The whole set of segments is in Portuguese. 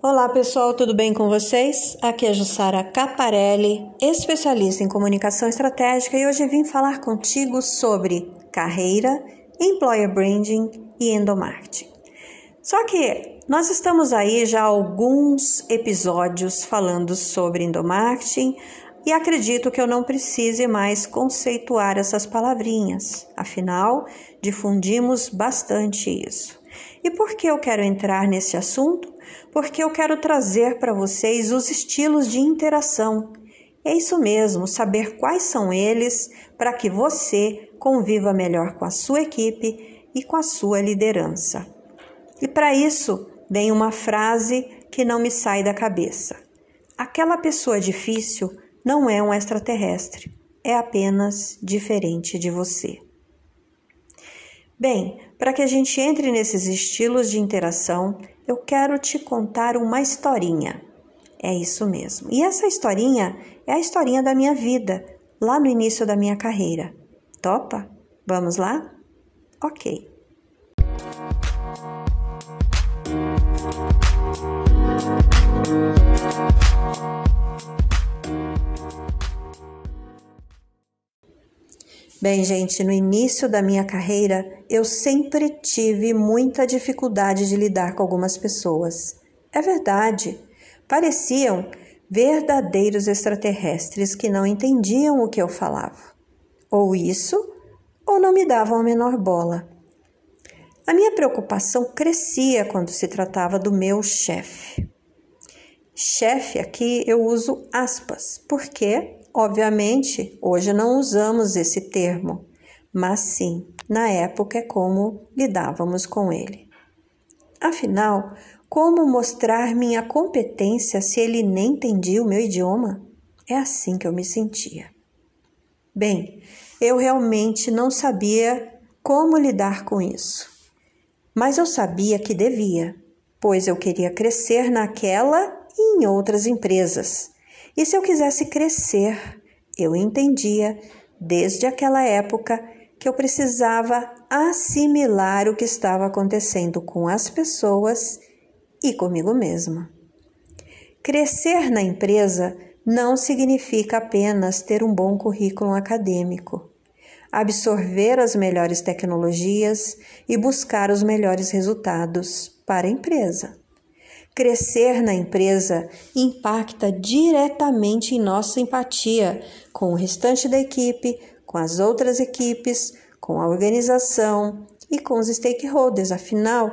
Olá pessoal, tudo bem com vocês? Aqui é Jussara Caparelli, especialista em comunicação estratégica e hoje vim falar contigo sobre carreira, employer branding e endomarketing. Só que nós estamos aí já alguns episódios falando sobre endomarketing e acredito que eu não precise mais conceituar essas palavrinhas, afinal, difundimos bastante isso. E por que eu quero entrar nesse assunto? porque eu quero trazer para vocês os estilos de interação. É isso mesmo, saber quais são eles para que você conviva melhor com a sua equipe e com a sua liderança. E para isso, vem uma frase que não me sai da cabeça. Aquela pessoa difícil não é um extraterrestre, é apenas diferente de você. Bem, para que a gente entre nesses estilos de interação, eu quero te contar uma historinha. É isso mesmo. E essa historinha é a historinha da minha vida, lá no início da minha carreira. Topa? Vamos lá? Ok. Bem, gente, no início da minha carreira, eu sempre tive muita dificuldade de lidar com algumas pessoas. É verdade, pareciam verdadeiros extraterrestres que não entendiam o que eu falava. Ou isso, ou não me davam a menor bola. A minha preocupação crescia quando se tratava do meu chefe. Chefe aqui eu uso aspas, porque Obviamente, hoje não usamos esse termo, mas sim, na época é como lidávamos com ele. Afinal, como mostrar minha competência se ele nem entendia o meu idioma? É assim que eu me sentia. Bem, eu realmente não sabia como lidar com isso, mas eu sabia que devia, pois eu queria crescer naquela e em outras empresas e se eu quisesse crescer, eu entendia desde aquela época que eu precisava assimilar o que estava acontecendo com as pessoas e comigo mesma. Crescer na empresa não significa apenas ter um bom currículo acadêmico, absorver as melhores tecnologias e buscar os melhores resultados para a empresa. Crescer na empresa impacta diretamente em nossa empatia com o restante da equipe, com as outras equipes, com a organização e com os stakeholders. Afinal,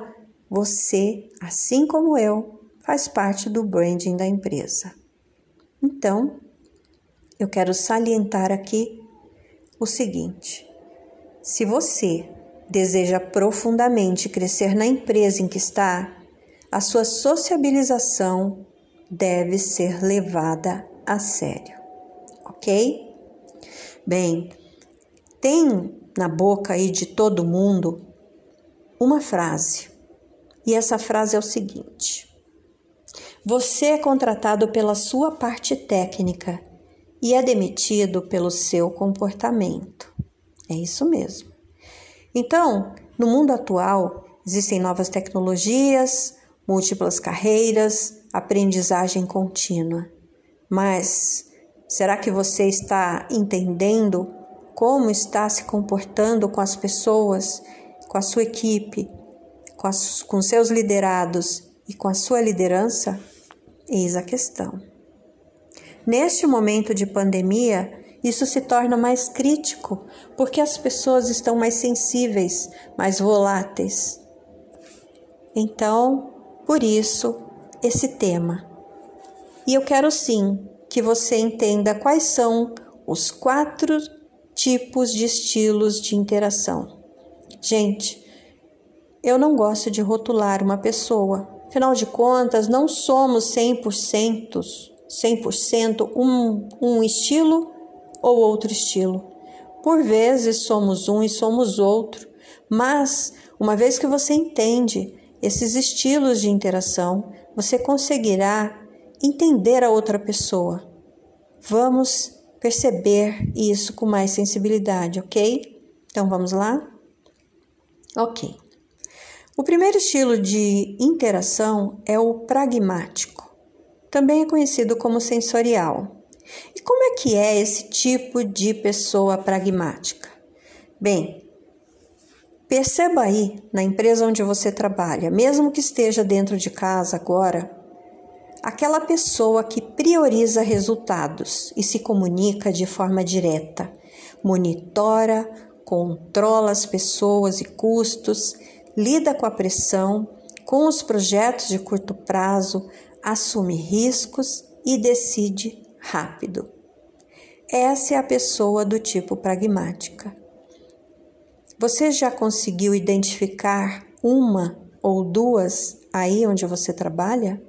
você, assim como eu, faz parte do branding da empresa. Então, eu quero salientar aqui o seguinte: se você deseja profundamente crescer na empresa em que está, a sua sociabilização deve ser levada a sério, ok? Bem, tem na boca aí de todo mundo uma frase, e essa frase é o seguinte: Você é contratado pela sua parte técnica e é demitido pelo seu comportamento. É isso mesmo. Então, no mundo atual, existem novas tecnologias, múltiplas carreiras, aprendizagem contínua. Mas será que você está entendendo como está se comportando com as pessoas, com a sua equipe, com, as, com seus liderados e com a sua liderança? Eis a questão. Neste momento de pandemia, isso se torna mais crítico, porque as pessoas estão mais sensíveis, mais voláteis. Então, por isso, esse tema. E eu quero sim que você entenda quais são os quatro tipos de estilos de interação. Gente, eu não gosto de rotular uma pessoa. Afinal de contas, não somos 100%, 100% um, um estilo ou outro estilo. Por vezes somos um e somos outro, mas uma vez que você entende esses estilos de interação, você conseguirá entender a outra pessoa. Vamos perceber isso com mais sensibilidade, ok? Então vamos lá? Ok. O primeiro estilo de interação é o pragmático. Também é conhecido como sensorial. E como é que é esse tipo de pessoa pragmática? Bem, perceba aí na empresa onde você trabalha, mesmo que esteja dentro de casa agora, aquela pessoa que prioriza resultados e se comunica de forma direta, monitora, controla as pessoas e custos, lida com a pressão, com os projetos de curto prazo, assume riscos e decide rápido. Essa é a pessoa do tipo pragmática. Você já conseguiu identificar uma ou duas aí onde você trabalha?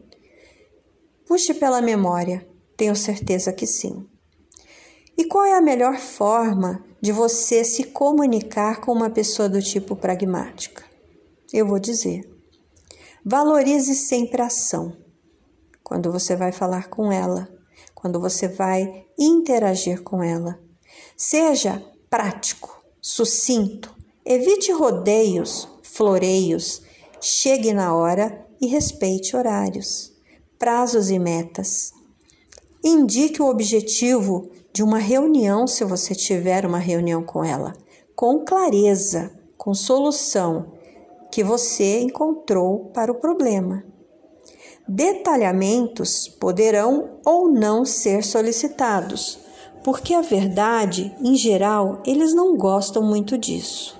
Puxe pela memória, tenho certeza que sim. E qual é a melhor forma de você se comunicar com uma pessoa do tipo pragmática? Eu vou dizer. Valorize sempre a ação. Quando você vai falar com ela, quando você vai interagir com ela. Seja prático, sucinto, evite rodeios, floreios, chegue na hora e respeite horários, prazos e metas. Indique o objetivo de uma reunião, se você tiver uma reunião com ela, com clareza, com solução que você encontrou para o problema. Detalhamentos poderão ou não ser solicitados, porque a verdade, em geral, eles não gostam muito disso.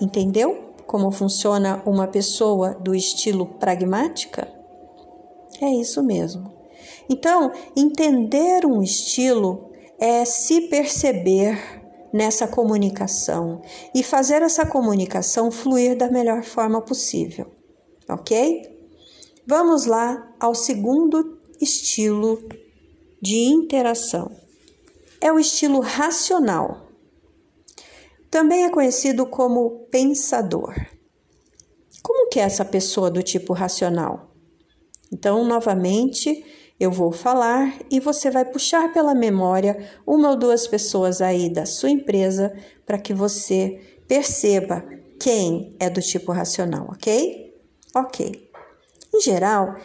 Entendeu como funciona uma pessoa do estilo pragmática? É isso mesmo. Então, entender um estilo é se perceber nessa comunicação e fazer essa comunicação fluir da melhor forma possível, ok? Vamos lá ao segundo estilo de interação. É o estilo racional. Também é conhecido como pensador. Como que é essa pessoa do tipo racional? Então, novamente, eu vou falar e você vai puxar pela memória uma ou duas pessoas aí da sua empresa para que você perceba quem é do tipo racional, ok? Ok. Em geral,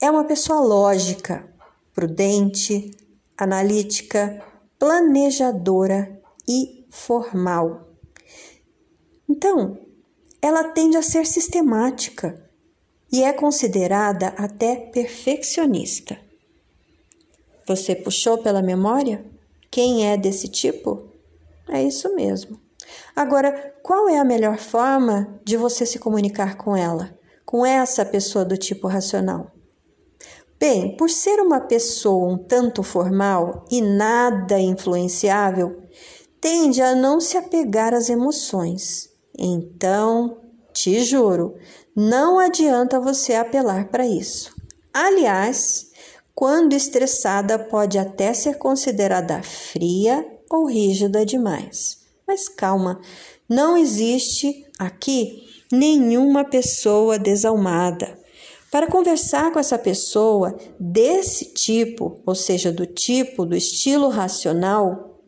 é uma pessoa lógica, prudente, analítica, planejadora e formal. Então, ela tende a ser sistemática e é considerada até perfeccionista. Você puxou pela memória? Quem é desse tipo? É isso mesmo. Agora, qual é a melhor forma de você se comunicar com ela? com essa pessoa do tipo racional? Bem, por ser uma pessoa um tanto formal e nada influenciável, tende a não se apegar às emoções. Então, te juro, não adianta você apelar para isso. Aliás, quando estressada, pode até ser considerada fria ou rígida demais. Mas calma, não existe aqui nenhuma pessoa desalmada. Para conversar com essa pessoa desse tipo, ou seja, do tipo, do estilo racional,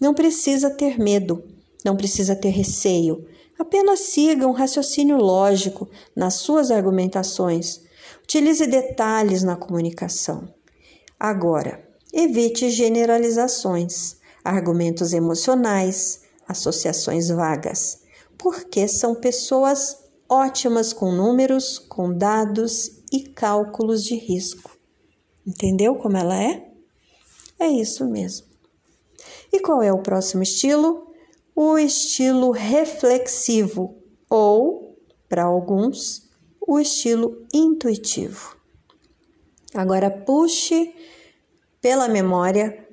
não precisa ter medo, não precisa ter receio. Apenas siga um raciocínio lógico nas suas argumentações. Utilize detalhes na comunicação. Agora, evite generalizações, argumentos emocionais, associações vagas porque são pessoas ótimas com números, com dados e cálculos de risco. Entendeu como ela é? É isso mesmo. E qual é o próximo estilo? O estilo reflexivo ou, para alguns, o estilo intuitivo. Agora puxe pela memória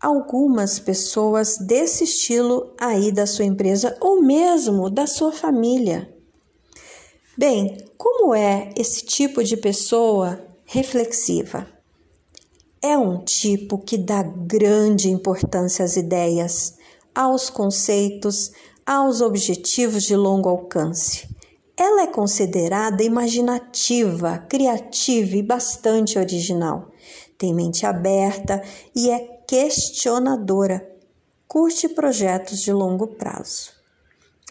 algumas pessoas desse estilo aí da sua empresa ou mesmo da sua família. Bem, como é esse tipo de pessoa reflexiva? É um tipo que dá grande importância às ideias, aos conceitos, aos objetivos de longo alcance. Ela é considerada imaginativa, criativa e bastante original. Tem mente aberta e é questionadora, curte projetos de longo prazo.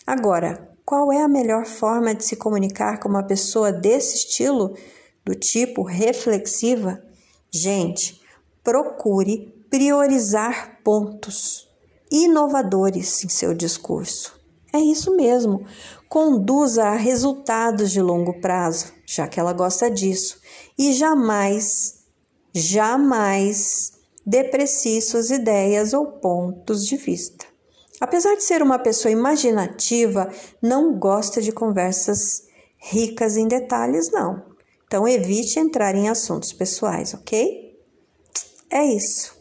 Agora, qual é a melhor forma de se comunicar com uma pessoa desse estilo, do tipo reflexiva? Gente, procure priorizar pontos inovadores em seu discurso. É isso mesmo. Conduza a resultados de longo prazo, já que ela gosta disso. E jamais, jamais deprecie suas ideias ou pontos de vista. Apesar de ser uma pessoa imaginativa, não gosta de conversas ricas em detalhes, não. Então evite entrar em assuntos pessoais, ok? É isso.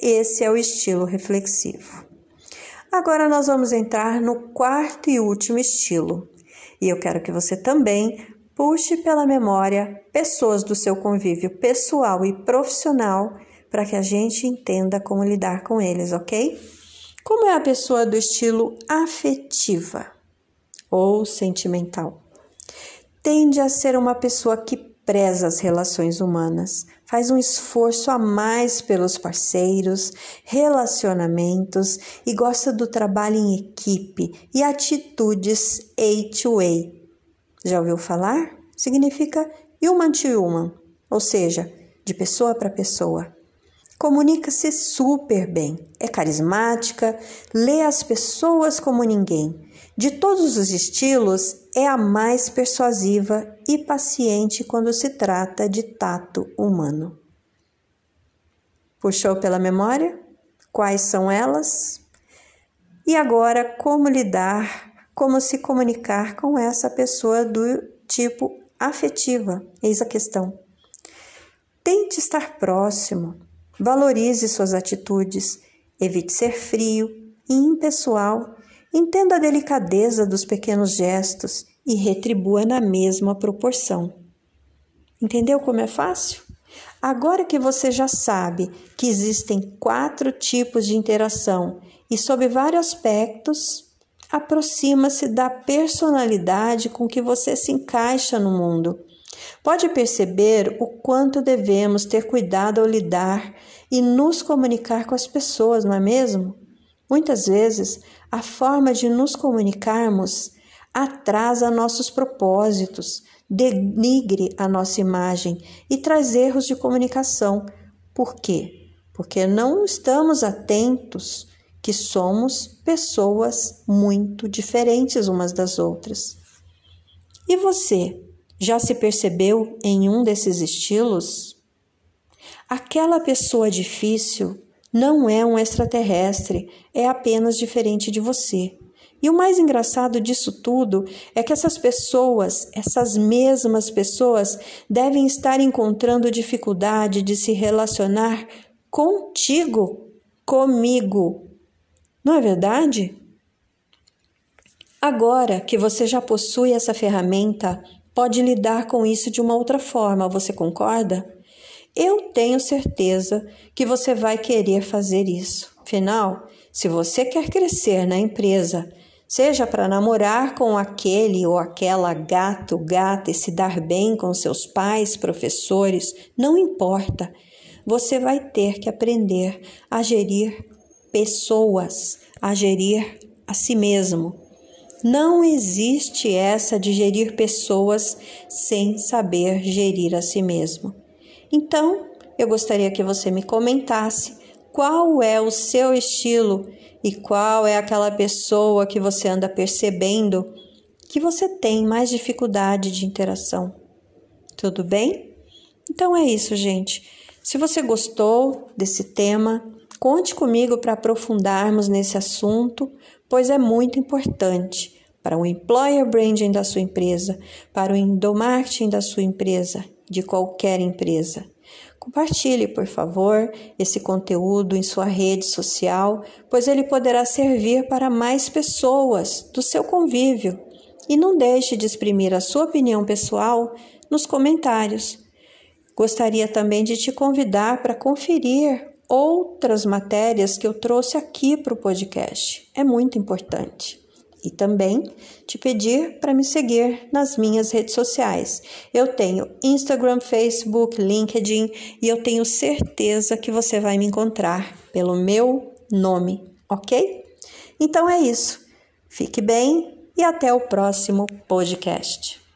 Esse é o estilo reflexivo. Agora nós vamos entrar no quarto e último estilo. E eu quero que você também puxe pela memória pessoas do seu convívio pessoal e profissional para que a gente entenda como lidar com eles, ok? Como é a pessoa do estilo afetiva ou sentimental? Tende a ser uma pessoa que preza as relações humanas, faz um esforço a mais pelos parceiros, relacionamentos e gosta do trabalho em equipe e atitudes A-to-A. Já ouviu falar? Significa human to human, ou seja, de pessoa para pessoa. Comunica-se super bem, é carismática, lê as pessoas como ninguém. De todos os estilos, é a mais persuasiva e paciente quando se trata de tato humano. Puxou pela memória? Quais são elas? E agora, como lidar, como se comunicar com essa pessoa do tipo afetiva? Eis a questão. Tente estar próximo, Valorize suas atitudes, evite ser frio e impessoal, entenda a delicadeza dos pequenos gestos e retribua na mesma proporção. Entendeu como é fácil? Agora que você já sabe que existem quatro tipos de interação e sob vários aspectos, aproxima-se da personalidade com que você se encaixa no mundo Pode perceber o quanto devemos ter cuidado ao lidar e nos comunicar com as pessoas, não é mesmo? Muitas vezes, a forma de nos comunicarmos atrasa nossos propósitos, denigre a nossa imagem e traz erros de comunicação. Por quê? Porque não estamos atentos que somos pessoas muito diferentes umas das outras. E você? Já se percebeu em um desses estilos? Aquela pessoa difícil não é um extraterrestre, é apenas diferente de você. E o mais engraçado disso tudo é que essas pessoas, essas mesmas pessoas, devem estar encontrando dificuldade de se relacionar contigo, comigo. Não é verdade? Agora que você já possui essa ferramenta pode lidar com isso de uma outra forma, você concorda? Eu tenho certeza que você vai querer fazer isso. Afinal, se você quer crescer na empresa, seja para namorar com aquele ou aquela gato, gata e se dar bem com seus pais, professores, não importa. Você vai ter que aprender a gerir pessoas, a gerir a si mesmo. Não existe essa de gerir pessoas sem saber gerir a si mesmo. Então, eu gostaria que você me comentasse qual é o seu estilo e qual é aquela pessoa que você anda percebendo que você tem mais dificuldade de interação. Tudo bem? Então é isso, gente. Se você gostou desse tema, conte comigo para aprofundarmos nesse assunto pois é muito importante para o employer branding da sua empresa, para o endomarketing da sua empresa, de qualquer empresa. Compartilhe, por favor, esse conteúdo em sua rede social, pois ele poderá servir para mais pessoas do seu convívio. E não deixe de exprimir a sua opinião pessoal nos comentários. Gostaria também de te convidar para conferir outras matérias que eu trouxe aqui para o podcast. É muito importante. E também te pedir para me seguir nas minhas redes sociais. Eu tenho Instagram, Facebook, LinkedIn e eu tenho certeza que você vai me encontrar pelo meu nome, ok? Então é isso. Fique bem e até o próximo podcast.